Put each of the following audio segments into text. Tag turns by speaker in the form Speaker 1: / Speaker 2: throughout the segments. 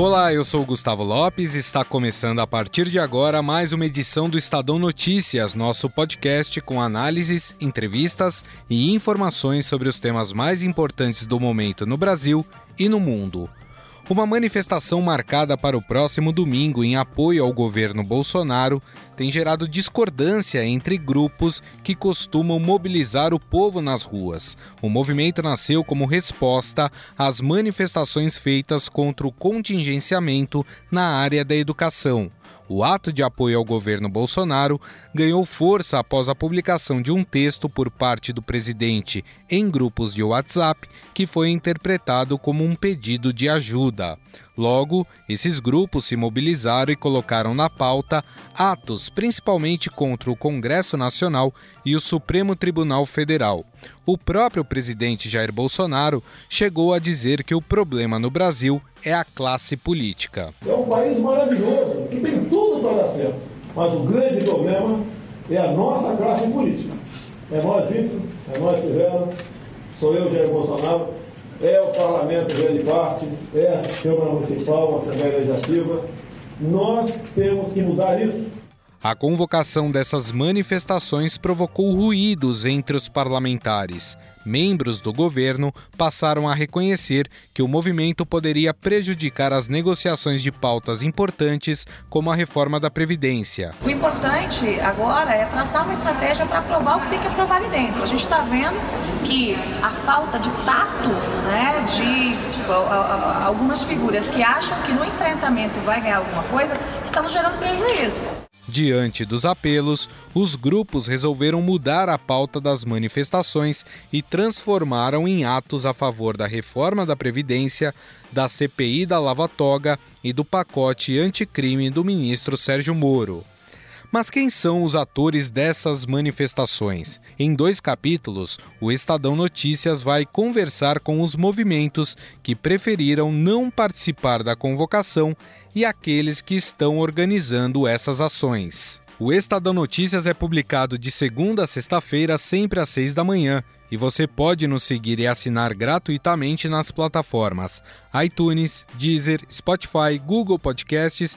Speaker 1: Olá, eu sou Gustavo Lopes e está começando a partir de agora mais uma edição do Estadão Notícias, nosso podcast com análises, entrevistas e informações sobre os temas mais importantes do momento no Brasil e no mundo. Uma manifestação marcada para o próximo domingo em apoio ao governo Bolsonaro tem gerado discordância entre grupos que costumam mobilizar o povo nas ruas. O movimento nasceu como resposta às manifestações feitas contra o contingenciamento na área da educação. O ato de apoio ao governo Bolsonaro ganhou força após a publicação de um texto por parte do presidente em grupos de WhatsApp que foi interpretado como um pedido de ajuda. Logo, esses grupos se mobilizaram e colocaram na pauta atos principalmente contra o Congresso Nacional e o Supremo Tribunal Federal. O próprio presidente Jair Bolsonaro chegou a dizer que o problema no Brasil é a classe política.
Speaker 2: É um país maravilhoso, que tem tudo para dar certo, mas o grande problema é a nossa classe política. É nós, Vítor, é nós, Fivela, sou eu, Jair Bolsonaro, é o parlamento grande parte, é a Câmara Municipal, a Assembleia Legislativa. Nós temos que mudar isso.
Speaker 1: A convocação dessas manifestações provocou ruídos entre os parlamentares. Membros do governo passaram a reconhecer que o movimento poderia prejudicar as negociações de pautas importantes, como a reforma da Previdência.
Speaker 3: O importante agora é traçar uma estratégia para aprovar o que tem que aprovar ali dentro. A gente está vendo que a falta de tato né, de tipo, algumas figuras que acham que no enfrentamento vai ganhar alguma coisa, está nos gerando prejuízo.
Speaker 1: Diante dos apelos, os grupos resolveram mudar a pauta das manifestações e transformaram em atos a favor da reforma da Previdência, da CPI da Lava Toga e do pacote anticrime do ministro Sérgio Moro. Mas quem são os atores dessas manifestações? Em dois capítulos, o Estadão Notícias vai conversar com os movimentos que preferiram não participar da convocação e aqueles que estão organizando essas ações. O Estadão Notícias é publicado de segunda a sexta-feira, sempre às seis da manhã, e você pode nos seguir e assinar gratuitamente nas plataformas iTunes, Deezer, Spotify, Google Podcasts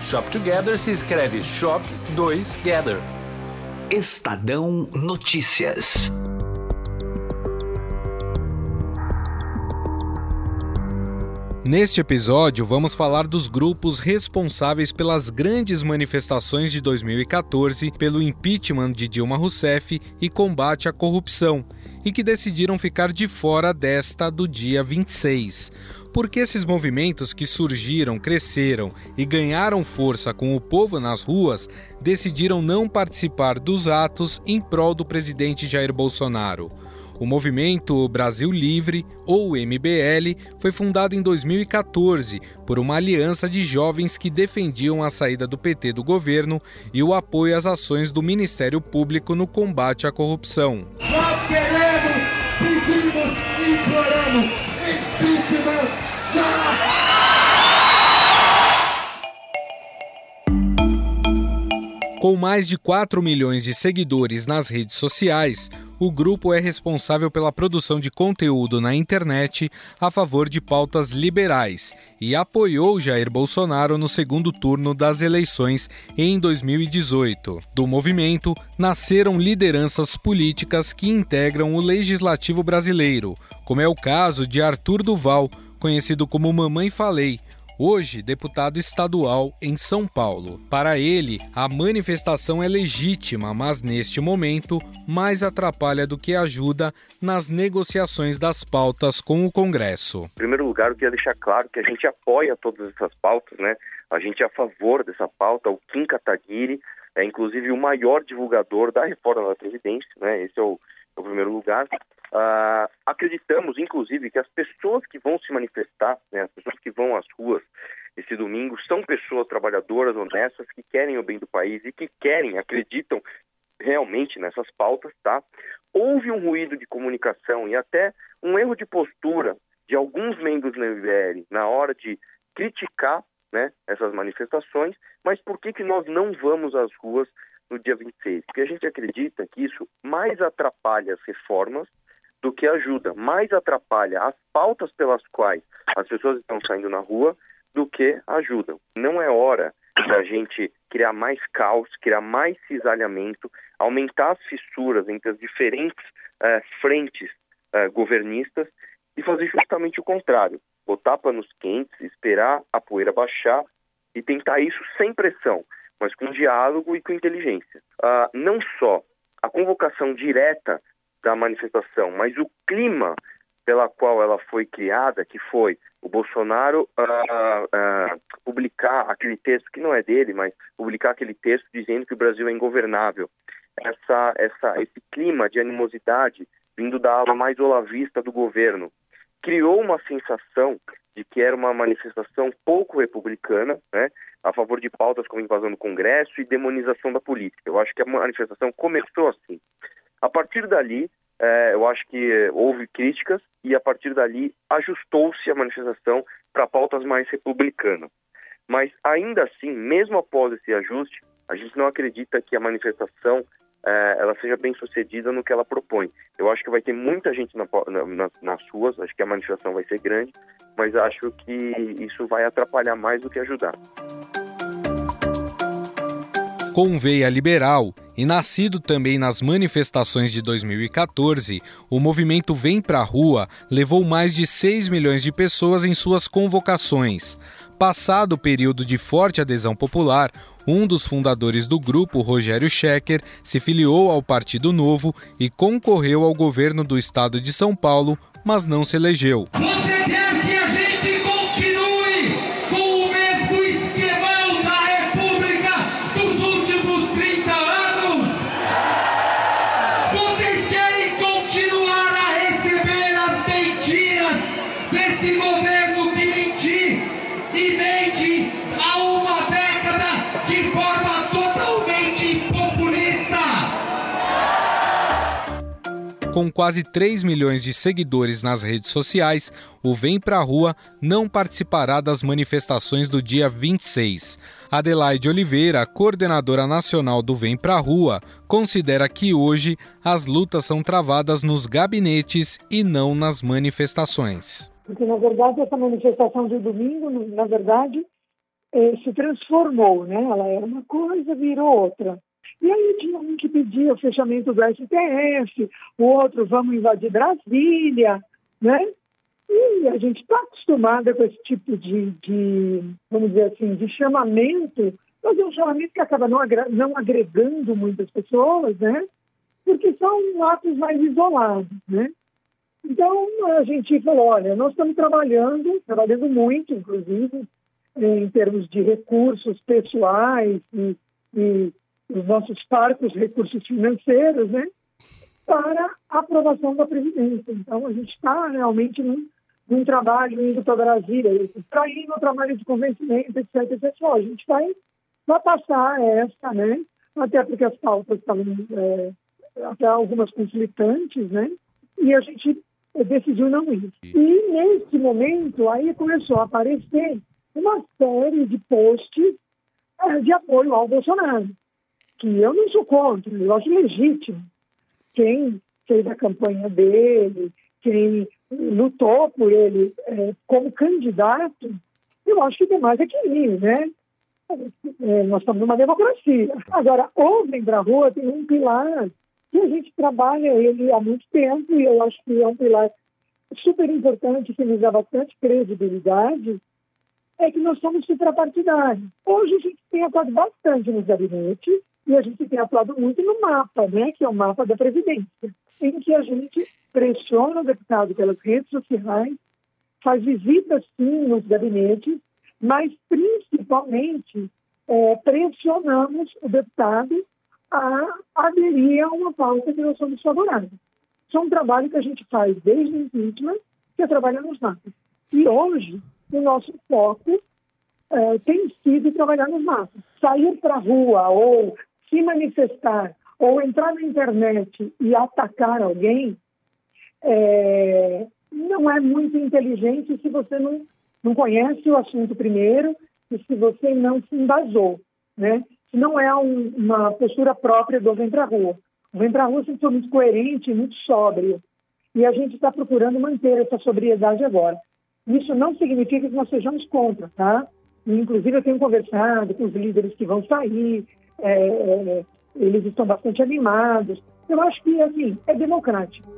Speaker 4: Shop Together se escreve Shop 2 Gather.
Speaker 5: Estadão Notícias.
Speaker 1: Neste episódio, vamos falar dos grupos responsáveis pelas grandes manifestações de 2014 pelo impeachment de Dilma Rousseff e combate à corrupção, e que decidiram ficar de fora desta do dia 26 porque esses movimentos que surgiram, cresceram e ganharam força com o povo nas ruas decidiram não participar dos atos em prol do presidente Jair Bolsonaro. O movimento Brasil Livre, ou MBL, foi fundado em 2014 por uma aliança de jovens que defendiam a saída do PT do governo e o apoio às ações do Ministério Público no combate à corrupção.
Speaker 2: Queremos, pedimos imploramos impeachment
Speaker 1: com mais de 4 milhões de seguidores nas redes sociais, o grupo é responsável pela produção de conteúdo na internet a favor de pautas liberais e apoiou Jair Bolsonaro no segundo turno das eleições em 2018. Do movimento nasceram lideranças políticas que integram o legislativo brasileiro, como é o caso de Arthur Duval, conhecido como Mamãe Falei, hoje deputado estadual em São Paulo. Para ele, a manifestação é legítima, mas neste momento mais atrapalha do que ajuda nas negociações das pautas com o Congresso.
Speaker 6: Em primeiro lugar, eu queria deixar claro que a gente apoia todas essas pautas, né? A gente é a favor dessa pauta. O Kim Kataguiri é inclusive o maior divulgador da reforma da Previdência, né? Esse é o, é o primeiro lugar. Uh, acreditamos, inclusive, que as pessoas que vão se manifestar, né, as pessoas que vão às ruas esse domingo, são pessoas trabalhadoras, honestas, que querem o bem do país e que querem, acreditam realmente nessas pautas, tá? Houve um ruído de comunicação e até um erro de postura de alguns membros do MBL na hora de criticar né, essas manifestações, mas por que, que nós não vamos às ruas no dia 26? Porque a gente acredita que isso mais atrapalha as reformas do que ajuda, mais atrapalha as pautas pelas quais as pessoas estão saindo na rua do que ajudam. Não é hora da gente criar mais caos, criar mais cisalhamento, aumentar as fissuras entre as diferentes uh, frentes uh, governistas e fazer justamente o contrário. Botar panos quentes, esperar a poeira baixar e tentar isso sem pressão, mas com diálogo e com inteligência. Uh, não só a convocação direta da manifestação, mas o clima pela qual ela foi criada, que foi o Bolsonaro uh, uh, publicar aquele texto que não é dele, mas publicar aquele texto dizendo que o Brasil é ingovernável. Essa, essa, esse clima de animosidade vindo da ala mais olavista do governo criou uma sensação de que era uma manifestação pouco republicana, né, a favor de pautas como invasão do Congresso e demonização da política. Eu acho que a manifestação começou assim. A partir dali, é, eu acho que houve críticas e a partir dali ajustou-se a manifestação para pautas mais republicanas. Mas ainda assim, mesmo após esse ajuste, a gente não acredita que a manifestação é, ela seja bem sucedida no que ela propõe. Eu acho que vai ter muita gente na, na, nas ruas, acho que a manifestação vai ser grande, mas acho que isso vai atrapalhar mais do que ajudar.
Speaker 1: Com veia liberal e nascido também nas manifestações de 2014, o movimento Vem Pra Rua levou mais de 6 milhões de pessoas em suas convocações. Passado o período de forte adesão popular, um dos fundadores do grupo, Rogério Schecker, se filiou ao Partido Novo e concorreu ao governo do estado de São Paulo, mas não se elegeu. Com quase 3 milhões de seguidores nas redes sociais, o Vem Pra Rua não participará das manifestações do dia 26. Adelaide Oliveira, coordenadora nacional do Vem Pra Rua, considera que hoje as lutas são travadas nos gabinetes e não nas manifestações.
Speaker 7: Porque, na verdade, essa manifestação de domingo, na verdade, eh, se transformou, né? Ela era uma coisa, virou outra. E aí tinha um que pedia o fechamento do STF, o outro, vamos invadir Brasília, né? E a gente está acostumada com esse tipo de, de, vamos dizer assim, de chamamento, mas é um chamamento que acaba não, não agregando muitas pessoas, né? Porque são atos mais isolados, né? Então, a gente falou, olha, nós estamos trabalhando, trabalhando muito, inclusive, em termos de recursos pessoais e, e os nossos parcos recursos financeiros, né, para aprovação da presidência. Então, a gente está realmente num, num, trabalho indo para Brasília, para ir no trabalho de convencimento, etc, etc. A gente vai, vai passar essa, né, até porque as pautas estavam é, até algumas conflitantes, né, e a gente decidiu não ir. E, nesse momento, aí começou a aparecer uma série de posts é, de apoio ao Bolsonaro que eu não sou contra, eu acho legítimo. Quem fez a campanha dele, quem lutou por ele é, como candidato, eu acho que tem mais é que ir, né? É, nós estamos numa democracia. Agora, o Vem pra Rua tem um pilar que a gente trabalha ele há muito tempo e eu acho que é um pilar super importante que nos dá bastante credibilidade, é que nós somos suprapartidários. Hoje a gente tem atuado bastante nos gabinetes e a gente tem atuado muito no mapa, né, que é o mapa da Previdência, em que a gente pressiona o deputado pelas redes sociais, faz visitas sim nos gabinetes, mas principalmente é, pressionamos o deputado a aderir a uma pauta que nós somos favoráveis. Isso é um trabalho que a gente faz desde o impeachment, que é trabalhar nos mapas. E hoje, o nosso foco é, tem sido trabalhar nos mapas. Sair para a rua ou se manifestar ou entrar na internet e atacar alguém é, não é muito inteligente se você não, não conhece o assunto primeiro e se você não se embasou, né? Se não é um, uma postura própria do Vem Pra Rua. O Vem Pra Rua sempre foi muito coerente, muito sóbrio. E a gente está procurando manter essa sobriedade agora. Isso não significa que nós sejamos contra, tá? Inclusive, eu tenho conversado com os líderes que vão sair, é, é, eles estão bastante animados. Eu acho que, assim, é democrático.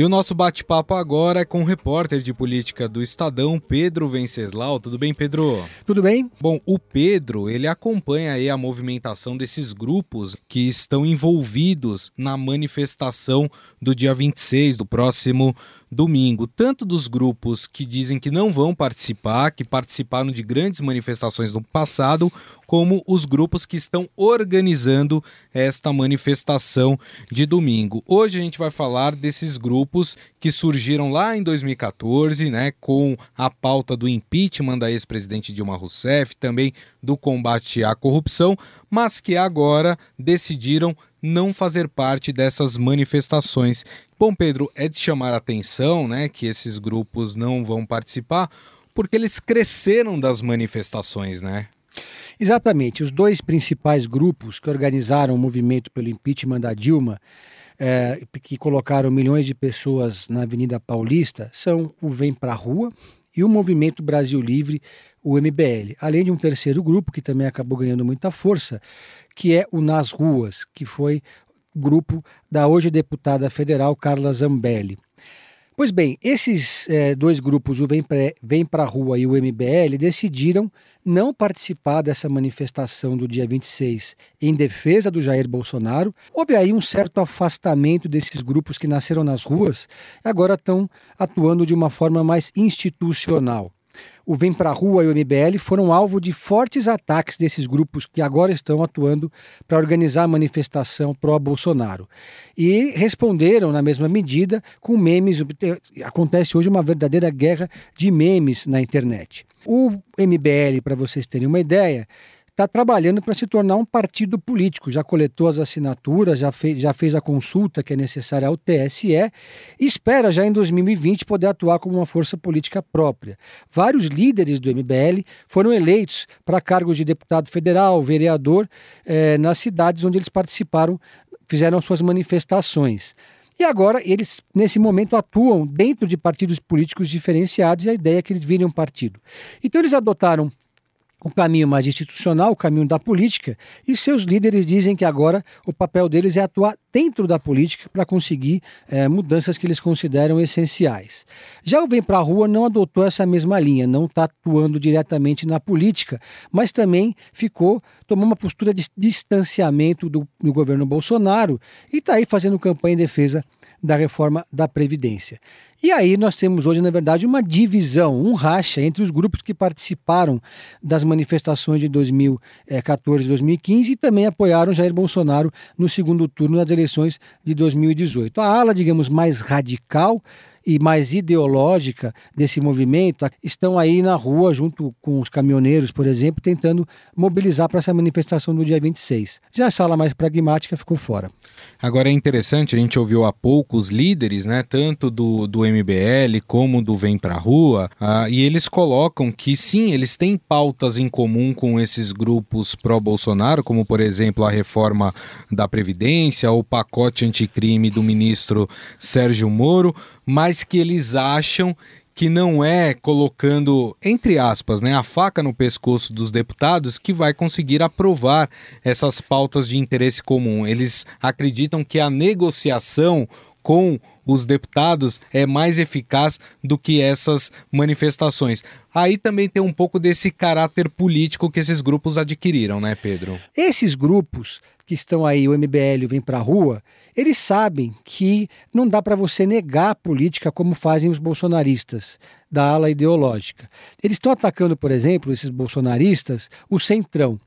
Speaker 1: E o nosso bate-papo agora é com o repórter de política do Estadão, Pedro Venceslau. Tudo bem, Pedro?
Speaker 8: Tudo bem.
Speaker 1: Bom, o Pedro, ele acompanha aí a movimentação desses grupos que estão envolvidos na manifestação do dia 26, do próximo domingo, tanto dos grupos que dizem que não vão participar, que participaram de grandes manifestações no passado, como os grupos que estão organizando esta manifestação de domingo. Hoje a gente vai falar desses grupos que surgiram lá em 2014, né, com a pauta do impeachment da ex-presidente Dilma Rousseff, também do combate à corrupção, mas que agora decidiram não fazer parte dessas manifestações. Bom, Pedro, é de chamar a atenção né, que esses grupos não vão participar, porque eles cresceram das manifestações, né?
Speaker 8: Exatamente. Os dois principais grupos que organizaram o movimento pelo impeachment da Dilma, é, que colocaram milhões de pessoas na Avenida Paulista, são o Vem Pra Rua e o Movimento Brasil Livre, o MBL. Além de um terceiro grupo que também acabou ganhando muita força, que é o Nas Ruas, que foi grupo da hoje deputada federal Carla Zambelli. Pois bem, esses é, dois grupos, o Vem Pra, Vem Pra Rua e o MBL, decidiram não participar dessa manifestação do dia 26 em defesa do Jair Bolsonaro. Houve aí um certo afastamento desses grupos que nasceram nas ruas e agora estão atuando de uma forma mais institucional o Vem Pra Rua e o MBL foram alvo de fortes ataques desses grupos que agora estão atuando para organizar a manifestação pró-Bolsonaro. E responderam na mesma medida com memes. Acontece hoje uma verdadeira guerra de memes na internet. O MBL, para vocês terem uma ideia, está trabalhando para se tornar um partido político. Já coletou as assinaturas, já fez, já fez a consulta que é necessária ao TSE e espera já em 2020 poder atuar como uma força política própria. Vários líderes do MBL foram eleitos para cargos de deputado federal, vereador, eh, nas cidades onde eles participaram, fizeram suas manifestações. E agora eles, nesse momento, atuam dentro de partidos políticos diferenciados e a ideia é que eles virem um partido. Então eles adotaram o caminho mais institucional, o caminho da política, e seus líderes dizem que agora o papel deles é atuar dentro da política para conseguir é, mudanças que eles consideram essenciais. Já o Vem para a Rua não adotou essa mesma linha, não está atuando diretamente na política, mas também ficou, tomou uma postura de distanciamento do, do governo Bolsonaro e está aí fazendo campanha em defesa da reforma da Previdência. E aí nós temos hoje, na verdade, uma divisão, um racha entre os grupos que participaram das manifestações de 2014 e 2015 e também apoiaram Jair Bolsonaro no segundo turno das eleições de 2018. A ala, digamos, mais radical e mais ideológica desse movimento estão aí na rua, junto com os caminhoneiros, por exemplo, tentando mobilizar para essa manifestação do dia 26. Já a sala mais pragmática ficou fora.
Speaker 1: Agora é interessante, a gente ouviu há pouco os líderes, né, tanto do, do MBL como do Vem Pra Rua, uh, e eles colocam que sim, eles têm pautas em comum com esses grupos pró-Bolsonaro, como por exemplo a reforma da Previdência, o pacote anticrime do ministro Sérgio Moro, mas que eles acham que não é colocando, entre aspas, né, a faca no pescoço dos deputados que vai conseguir aprovar essas pautas de interesse comum. Eles acreditam que a negociação com os deputados é mais eficaz do que essas manifestações. Aí também tem um pouco desse caráter político que esses grupos adquiriram, né, Pedro?
Speaker 8: Esses grupos que estão aí, o MBL vem para a rua, eles sabem que não dá para você negar a política como fazem os bolsonaristas da ala ideológica. Eles estão atacando, por exemplo, esses bolsonaristas, o centrão.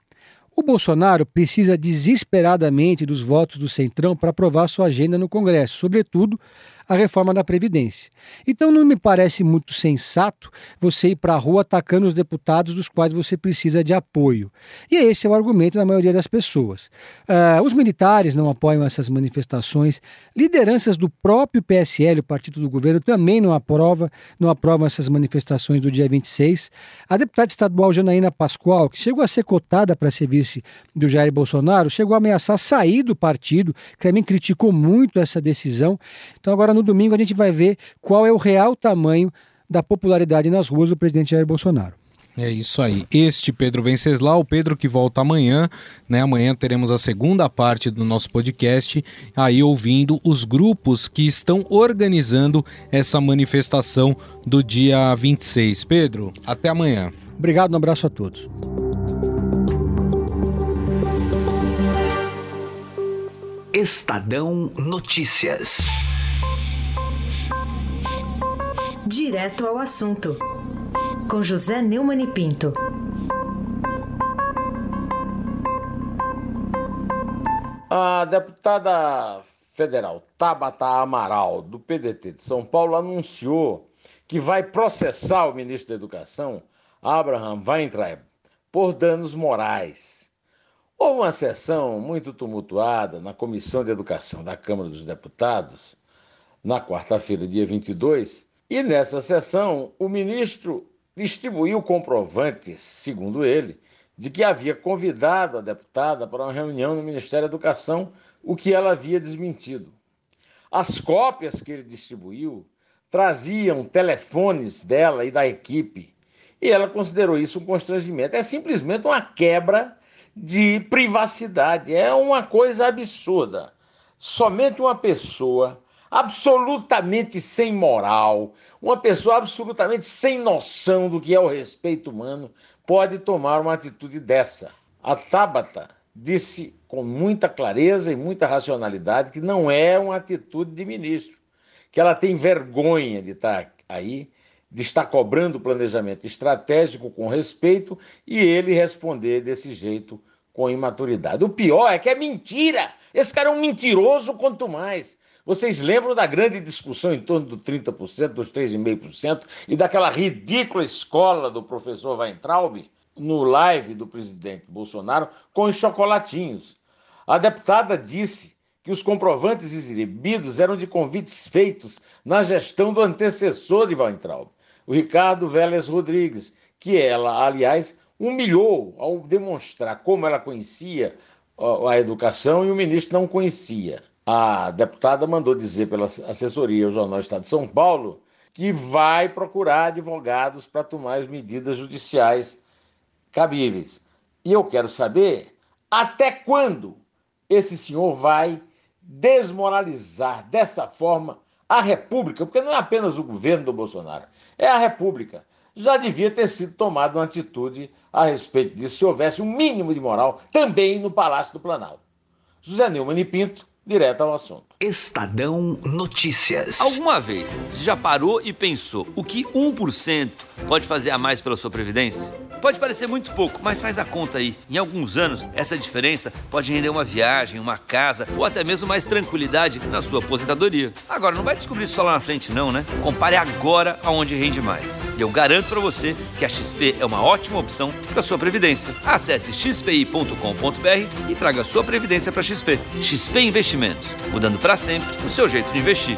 Speaker 8: O Bolsonaro precisa desesperadamente dos votos do Centrão para aprovar sua agenda no Congresso, sobretudo a reforma da Previdência. Então não me parece muito sensato você ir para a rua atacando os deputados dos quais você precisa de apoio. E esse é o argumento da maioria das pessoas. Uh, os militares não apoiam essas manifestações, lideranças do próprio PSL, o partido do governo, também não, aprova, não aprovam essas manifestações do dia 26. A deputada estadual Janaína Pascoal, que chegou a ser cotada para ser vice do Jair Bolsonaro, chegou a ameaçar sair do partido, que também criticou muito essa decisão. Então agora no domingo a gente vai ver qual é o real tamanho da popularidade nas ruas do presidente Jair Bolsonaro.
Speaker 1: É isso aí. Este Pedro Venceslau, o Pedro que volta amanhã, né? Amanhã teremos a segunda parte do nosso podcast, aí ouvindo os grupos que estão organizando essa manifestação do dia 26. Pedro, até amanhã.
Speaker 8: Obrigado, um abraço a todos.
Speaker 5: Estadão Notícias.
Speaker 9: Direto ao assunto, com José Neumann e Pinto.
Speaker 10: A deputada federal Tabata Amaral, do PDT de São Paulo, anunciou que vai processar o ministro da Educação, Abraham Weintraub, por danos morais. Houve uma sessão muito tumultuada na Comissão de Educação da Câmara dos Deputados, na quarta-feira, dia 22, e nessa sessão, o ministro distribuiu comprovantes, segundo ele, de que havia convidado a deputada para uma reunião no Ministério da Educação, o que ela havia desmentido. As cópias que ele distribuiu traziam telefones dela e da equipe, e ela considerou isso um constrangimento. É simplesmente uma quebra de privacidade, é uma coisa absurda. Somente uma pessoa absolutamente sem moral, uma pessoa absolutamente sem noção do que é o respeito humano, pode tomar uma atitude dessa. A Tabata disse com muita clareza e muita racionalidade que não é uma atitude de ministro, que ela tem vergonha de estar aí, de estar cobrando planejamento estratégico com respeito e ele responder desse jeito com imaturidade. O pior é que é mentira. Esse cara é um mentiroso quanto mais. Vocês lembram da grande discussão em torno do 30%, dos 3,5% e daquela ridícula escola do professor Weintraub no live do presidente Bolsonaro com os chocolatinhos? A deputada disse que os comprovantes exibidos eram de convites feitos na gestão do antecessor de Weintraub, o Ricardo Vélez Rodrigues, que ela, aliás, humilhou ao demonstrar como ela conhecia a educação e o ministro não conhecia a deputada mandou dizer pela assessoria ao Jornal Estado de São Paulo que vai procurar advogados para tomar as medidas judiciais cabíveis. E eu quero saber até quando esse senhor vai desmoralizar dessa forma a República, porque não é apenas o governo do Bolsonaro, é a República. Já devia ter sido tomada uma atitude a respeito disso, se houvesse um mínimo de moral também no Palácio do Planalto. José Neumann e Pinto, direto ao assunto.
Speaker 5: Estadão Notícias.
Speaker 11: Alguma vez você já parou e pensou o que 1% pode fazer a mais pela sua previdência? Pode parecer muito pouco, mas faz a conta aí. Em alguns anos, essa diferença pode render uma viagem, uma casa ou até mesmo mais tranquilidade na sua aposentadoria. Agora, não vai descobrir isso só lá na frente, não, né? Compare agora aonde rende mais. E eu garanto para você que a XP é uma ótima opção para sua previdência. Acesse xpi.com.br e traga sua previdência para XP. XP Investimentos, mudando para sempre o seu jeito de investir.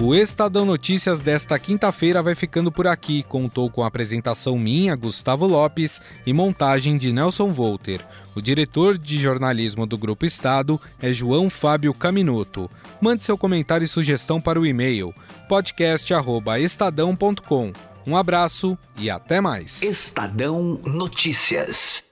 Speaker 1: O Estadão Notícias desta quinta-feira vai ficando por aqui. Contou com a apresentação minha, Gustavo Lopes, e montagem de Nelson Volter. O diretor de jornalismo do Grupo Estado é João Fábio Caminoto. Mande seu comentário e sugestão para o e-mail podcast@estadão.com. Um abraço e até mais.
Speaker 5: Estadão Notícias.